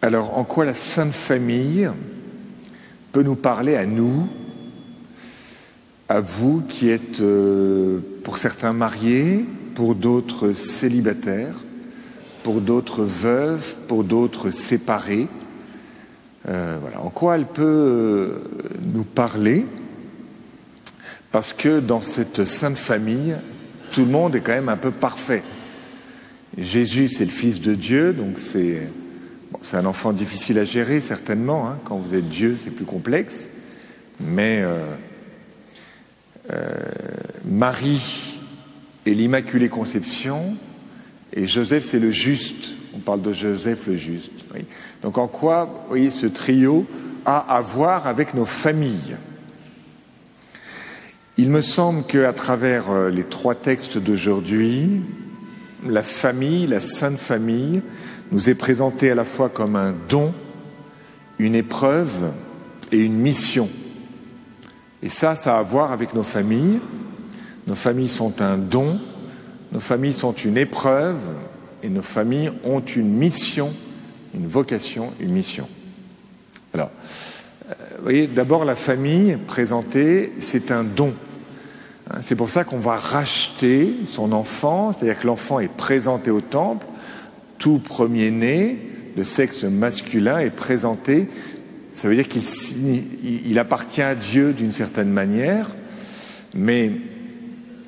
Alors, en quoi la Sainte Famille peut nous parler à nous, à vous qui êtes euh, pour certains mariés, pour d'autres célibataires, pour d'autres veuves, pour d'autres séparés. Euh, voilà. En quoi elle peut euh, nous parler? Parce que dans cette sainte famille, tout le monde est quand même un peu parfait. Jésus, c'est le Fils de Dieu, donc c'est c'est un enfant difficile à gérer, certainement. Hein. Quand vous êtes Dieu, c'est plus complexe. Mais euh, euh, Marie est l'Immaculée Conception et Joseph, c'est le juste. On parle de Joseph le juste. Donc en quoi, voyez, ce trio a à voir avec nos familles? Il me semble qu'à travers euh, les trois textes d'aujourd'hui, la famille, la Sainte Famille, nous est présenté à la fois comme un don, une épreuve et une mission. Et ça, ça a à voir avec nos familles. Nos familles sont un don, nos familles sont une épreuve et nos familles ont une mission, une vocation, une mission. Alors, euh, vous voyez, d'abord la famille présentée, c'est un don. Hein, c'est pour ça qu'on va racheter son enfant, c'est-à-dire que l'enfant est présenté au temple tout premier-né de sexe masculin est présenté, ça veut dire qu'il appartient à Dieu d'une certaine manière, mais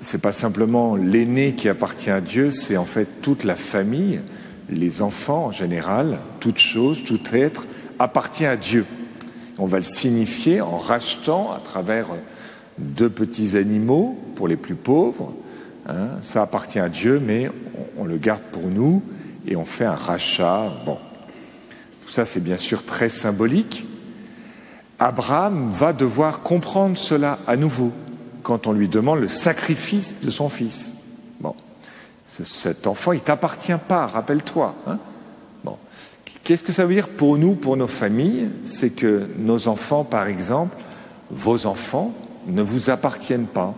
ce n'est pas simplement l'aîné qui appartient à Dieu, c'est en fait toute la famille, les enfants en général, toute chose, tout être appartient à Dieu. On va le signifier en rachetant à travers deux petits animaux pour les plus pauvres. Hein. ça appartient à Dieu, mais on le garde pour nous et on fait un rachat. Bon, tout ça c'est bien sûr très symbolique. Abraham va devoir comprendre cela à nouveau quand on lui demande le sacrifice de son fils. Bon, cet enfant, il t'appartient pas, rappelle-toi. Hein bon, qu'est-ce que ça veut dire pour nous, pour nos familles? C'est que nos enfants, par exemple, vos enfants, ne vous appartiennent pas.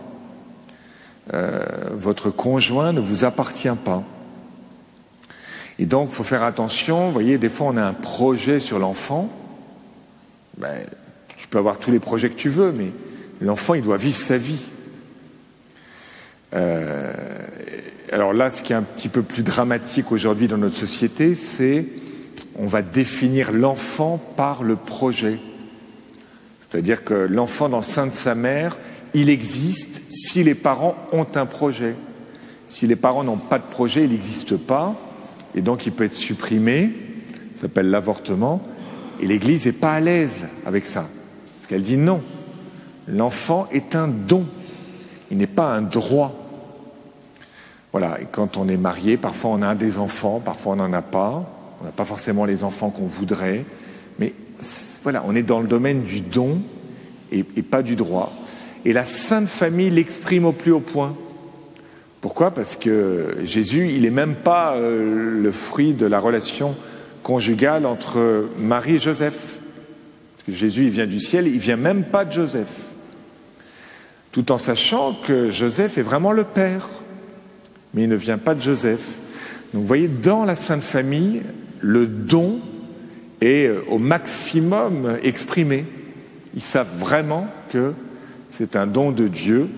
Euh, votre conjoint ne vous appartient pas. Et donc, il faut faire attention. Vous voyez, des fois, on a un projet sur l'enfant. Ben, tu peux avoir tous les projets que tu veux, mais l'enfant, il doit vivre sa vie. Euh, alors là, ce qui est un petit peu plus dramatique aujourd'hui dans notre société, c'est on va définir l'enfant par le projet. C'est-à-dire que l'enfant dans le sein de sa mère, il existe si les parents ont un projet. Si les parents n'ont pas de projet, il n'existe pas et donc il peut être supprimé, ça s'appelle l'avortement, et l'Église n'est pas à l'aise avec ça, parce qu'elle dit non, l'enfant est un don, il n'est pas un droit. Voilà, et quand on est marié, parfois on a des enfants, parfois on n'en a pas, on n'a pas forcément les enfants qu'on voudrait, mais voilà, on est dans le domaine du don et, et pas du droit. Et la Sainte Famille l'exprime au plus haut point. Pourquoi? Parce que Jésus, il n'est même pas euh, le fruit de la relation conjugale entre Marie et Joseph. Jésus, il vient du ciel, il vient même pas de Joseph. Tout en sachant que Joseph est vraiment le Père, mais il ne vient pas de Joseph. Donc vous voyez, dans la Sainte Famille, le don est euh, au maximum exprimé. Ils savent vraiment que c'est un don de Dieu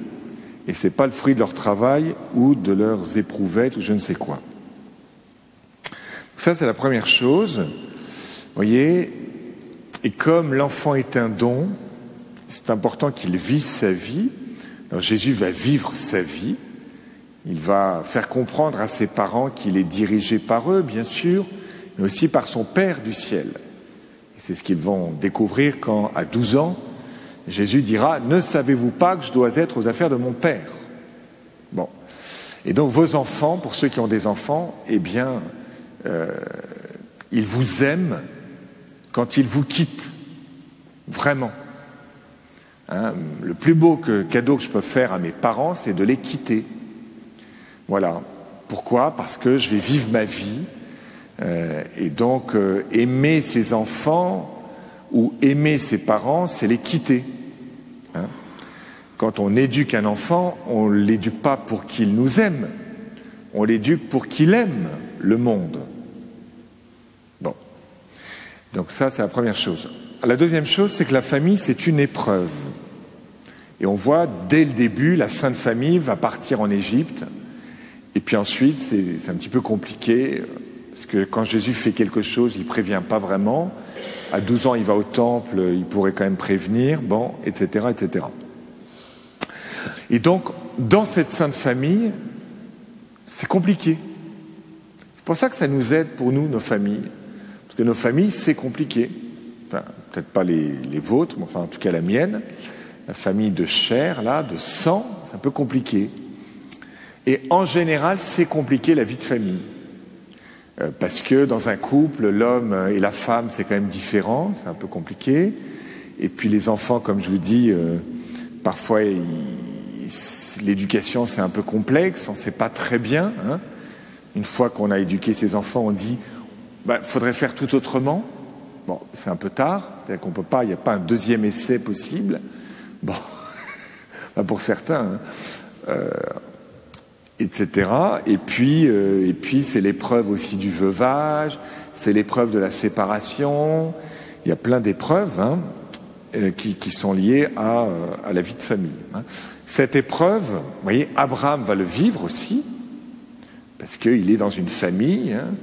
et ce n'est pas le fruit de leur travail ou de leurs éprouvettes ou je ne sais quoi. Ça, c'est la première chose. Vous voyez, et comme l'enfant est un don, c'est important qu'il vive sa vie. Alors Jésus va vivre sa vie. Il va faire comprendre à ses parents qu'il est dirigé par eux, bien sûr, mais aussi par son Père du ciel. C'est ce qu'ils vont découvrir quand, à 12 ans, Jésus dira, ne savez-vous pas que je dois être aux affaires de mon Père? Bon. Et donc vos enfants, pour ceux qui ont des enfants, eh bien, euh, ils vous aiment quand ils vous quittent. Vraiment. Hein, le plus beau cadeau que je peux faire à mes parents, c'est de les quitter. Voilà. Pourquoi? Parce que je vais vivre ma vie. Euh, et donc, euh, aimer ses enfants ou aimer ses parents, c'est les quitter. Hein. Quand on éduque un enfant, on ne l'éduque pas pour qu'il nous aime, on l'éduque pour qu'il aime le monde. Bon. Donc ça, c'est la première chose. La deuxième chose, c'est que la famille, c'est une épreuve. Et on voit dès le début, la Sainte Famille va partir en Égypte. Et puis ensuite, c'est un petit peu compliqué, parce que quand Jésus fait quelque chose, il ne prévient pas vraiment. À 12 ans, il va au temple, il pourrait quand même prévenir, bon, etc., etc. Et donc, dans cette Sainte Famille, c'est compliqué. C'est pour ça que ça nous aide pour nous, nos familles. Parce que nos familles, c'est compliqué. Peut-être pas les, les, vôtres, mais enfin en tout cas la mienne. La famille de chair, là, de sang, c'est un peu compliqué. Et en général, c'est compliqué la vie de famille. Euh, parce que dans un couple, l'homme et la femme, c'est quand même différent, c'est un peu compliqué. Et puis les enfants, comme je vous dis, euh, parfois l'éducation c'est un peu complexe, on ne sait pas très bien. Hein. Une fois qu'on a éduqué ses enfants, on dit bah, faudrait faire tout autrement. Bon, c'est un peu tard, c'est-à-dire qu'on peut pas, il n'y a pas un deuxième essai possible. Bon, bah, pour certains, hein. euh, etc. Et puis, euh, et puis c'est l'épreuve aussi du veuvage, c'est l'épreuve de la séparation. Il y a plein d'épreuves hein, euh, qui, qui, sont liées à, euh, à, la vie de famille. Hein. Cette épreuve, vous voyez, Abraham va le vivre aussi, parce qu'il est dans une famille. Hein,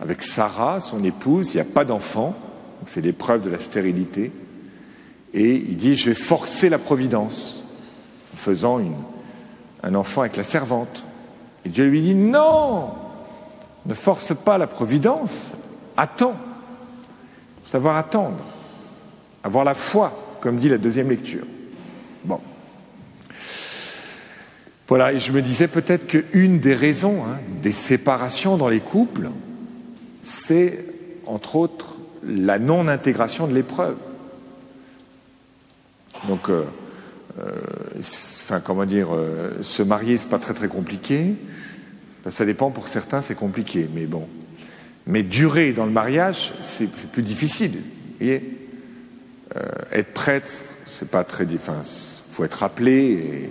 avec Sarah, son épouse, il n'y a pas d'enfant, c'est l'épreuve de la stérilité. Et il dit, je vais forcer la providence en faisant une, un enfant avec la servante. Et Dieu lui dit, non, ne force pas la providence, attends. Savoir attendre, avoir la foi, comme dit la deuxième lecture. Bon. Voilà, et je me disais peut-être qu'une des raisons hein, des séparations dans les couples, c'est entre autres la non-intégration de l'épreuve. Donc, euh, euh, enfin, comment dire, euh, se marier, c'est pas très très compliqué. ça dépend pour certains, c'est compliqué, mais bon. Mais durer dans le mariage, c'est plus difficile. Vous voyez Être prêtre, c'est pas très. Enfin, faut être appelé.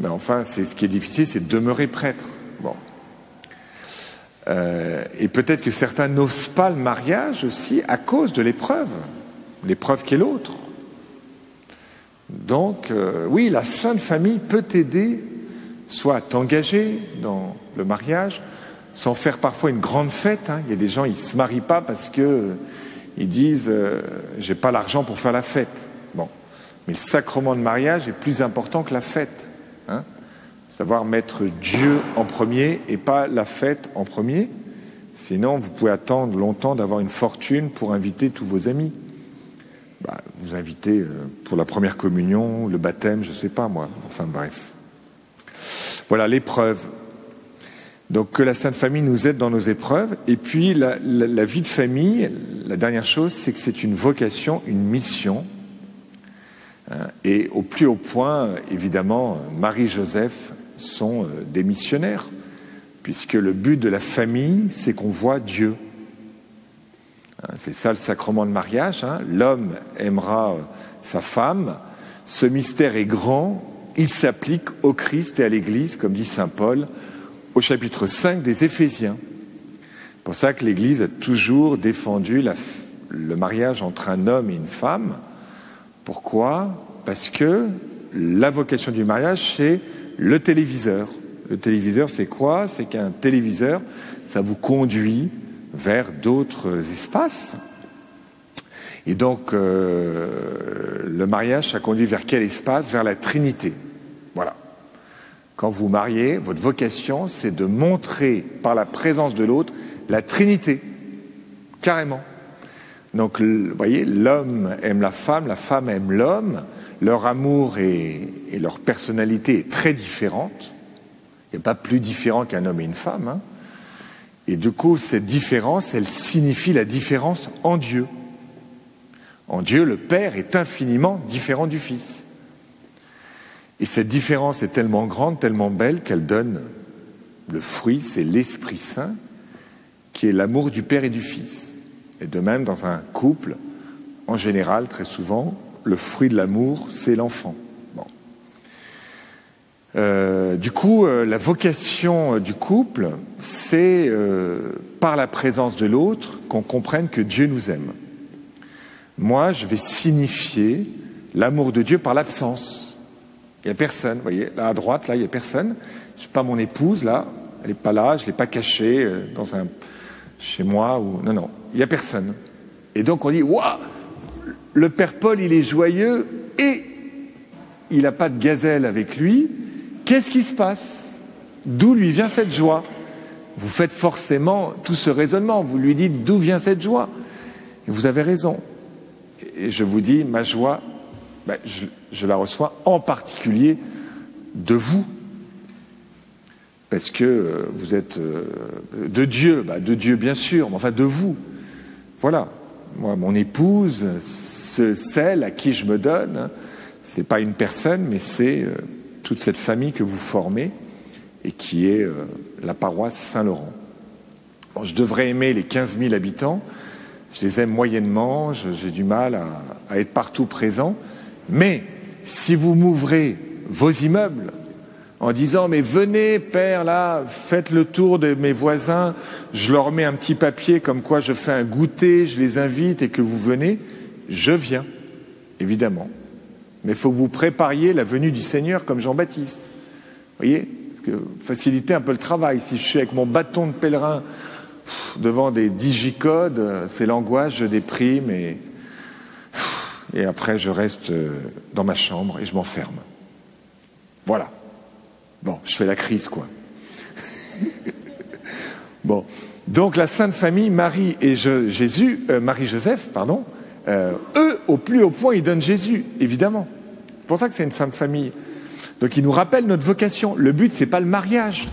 Mais enfin, c'est ce qui est difficile, c'est de demeurer prêtre. Bon. Euh, et peut-être que certains n'osent pas le mariage aussi à cause de l'épreuve, l'épreuve qui est l'autre. Donc, euh, oui, la Sainte Famille peut t'aider soit à t'engager dans le mariage, sans faire parfois une grande fête. Hein. Il y a des gens, ils ne se marient pas parce que euh, disent euh, j'ai pas l'argent pour faire la fête. Bon, mais le sacrement de mariage est plus important que la fête. Hein savoir mettre Dieu en premier et pas la fête en premier. Sinon, vous pouvez attendre longtemps d'avoir une fortune pour inviter tous vos amis. Bah, vous invitez euh, pour la première communion, le baptême, je ne sais pas moi. Enfin bref. Voilà l'épreuve. Donc que la Sainte Famille nous aide dans nos épreuves. Et puis la, la vie de famille, la dernière chose, c'est que c'est une vocation, une mission. Hein, et au plus haut point, évidemment, Marie-Joseph sont euh, des missionnaires, puisque le but de la famille, c'est qu'on voit Dieu. Hein, c'est ça le sacrement de mariage. Hein. L'homme aimera euh, sa femme. Ce mystère est grand. Il s'applique au Christ et à l'Église, comme dit Saint Paul au chapitre 5 des Éphésiens. C'est pour ça que l'Église a toujours défendu le mariage entre un homme et une femme. Pourquoi? Parce que la vocation du mariage, c'est le téléviseur. Le téléviseur, c'est quoi? C'est qu'un téléviseur, ça vous conduit vers d'autres espaces. Et donc, euh, le mariage, ça conduit vers quel espace? Vers la Trinité. Voilà. Quand vous mariez, votre vocation, c'est de montrer par la présence de l'autre la Trinité. Carrément. Donc, vous voyez, l'homme aime la femme, la femme aime l'homme leur amour et, leur personnalité est très différente. Il n'y a pas plus différent qu'un homme et une femme. Hein. Et du coup, cette différence, elle signifie la différence en Dieu. En Dieu, le Père est infiniment différent du Fils. Et cette différence est tellement grande, tellement belle qu'elle donne le fruit, c'est l'Esprit Saint, qui est l'amour du Père et du Fils. Et de même, dans un couple, en général, très souvent, le fruit de l'amour, c'est l'enfant. Euh, du coup, euh, la vocation du couple, c'est par la présence de l'autre qu'on comprenne que Dieu nous aime. Moi, je vais signifier l'amour de Dieu par l'absence. Il n'y a personne, vous voyez, là à droite, là, il n'y a personne. Je suis pas mon épouse, là, elle n'est pas là, je ne l'ai pas cachée dans un, chez moi, ou non, non, il n'y a personne. Et donc on dit, waouh, le Père Paul, il est joyeux et il n'a pas de gazelle avec lui. Qu'est-ce qui se passe? D'où lui vient cette joie? Vous faites forcément tout ce raisonnement, vous lui dites d'où vient cette joie? Et vous avez raison. Et je vous dis, ma joie, ben, je, la reçois en particulier de vous. Parce que euh, vous êtes euh, de Dieu, ben, de Dieu bien sûr, mais enfin de vous. Voilà. Moi, mon épouse, celle à qui je me donne, hein, c'est pas une personne, mais c'est euh, toute cette famille que vous formez et qui est euh, la paroisse Saint-Laurent. je devrais aimer les 15 000 habitants, je les aime moyennement, j'ai du mal à, être partout présent, mais si vous m'ouvrez vos immeubles en disant mais venez père là, faites le tour de mes voisins, je leur mets un petit papier comme quoi je fais un goûter, je les invite et que vous venez, je viens, évidemment. Mais il faut que vous prépariez la venue du Seigneur comme Jean-Baptiste. Vous voyez Parce que faciliter un peu le travail. Si je suis avec mon bâton de pèlerin devant des digicodes, c'est l'angoisse, je déprime et, et après je reste euh, dans ma chambre et je m'enferme. Voilà. Bon, je fais la crise, quoi. bon. Donc la Sainte Famille, Marie et Jésus, euh, Marie-Joseph, pardon, euh, eux, au plus haut point, ils donnent Jésus, évidemment. C'est pour ça que c'est une sainte famille. Donc ils nous rappellent notre vocation. Le but, c'est pas le mariage.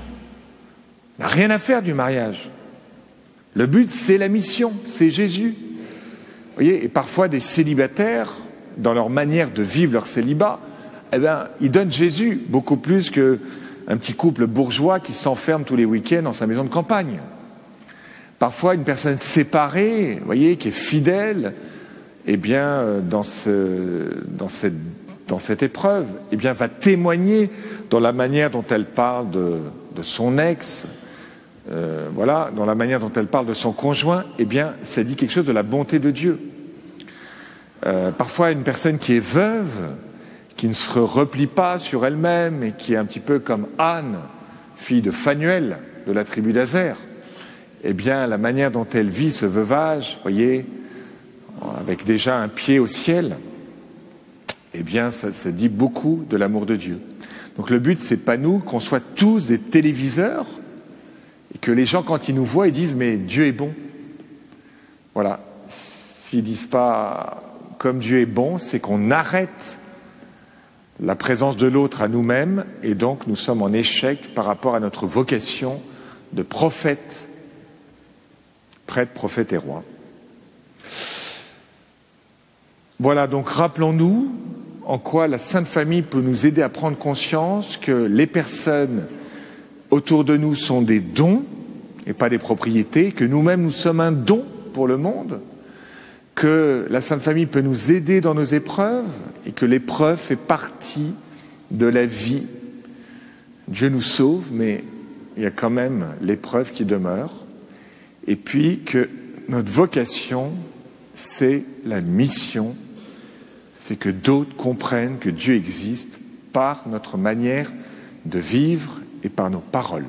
Il n'a rien à faire du mariage. Le but, c'est la mission, c'est Jésus. Vous voyez, et parfois des célibataires, dans leur manière de vivre leur célibat, eh bien, ils donnent Jésus beaucoup plus qu'un petit couple bourgeois qui s'enferme tous les week-ends dans sa maison de campagne. Parfois, une personne séparée, vous voyez, qui est fidèle, eh bien, euh, dans, cette, épreuve, eh bien, va témoigner dans la manière dont elle parle de, son ex, euh, voilà, dans la manière dont elle parle de son conjoint, eh bien, ça dit quelque chose de la bonté de Dieu. Euh, parfois, une personne qui est veuve, qui ne se replie pas sur elle-même et qui est un petit peu comme Anne, fille de Phanuel de la tribu d'Azer, eh bien, la manière dont elle vit ce veuvage, voyez, avec déjà un pied au ciel, eh bien, ça, dit beaucoup de l'amour de Dieu. Donc le but, c'est pas nous qu'on soit tous des téléviseurs et que les gens, quand ils nous voient, ils disent mais Dieu est bon. Voilà. S'ils disent pas comme Dieu est bon, c'est qu'on arrête la présence de l'autre à nous-mêmes et donc nous sommes en échec par rapport à notre vocation de prophète, prêtre, prophète et roi. Voilà, donc rappelons-nous en quoi la Sainte Famille peut nous aider à prendre conscience que les personnes autour de nous sont des dons et pas des propriétés, que nous-mêmes nous sommes un don pour le monde, que la Sainte Famille peut nous aider dans nos épreuves et que l'épreuve fait partie de la vie. Dieu nous sauve, mais il y a quand même l'épreuve qui demeure. Et puis que notre vocation, c'est la mission c'est que d'autres comprennent que Dieu existe par notre manière de vivre et par nos paroles.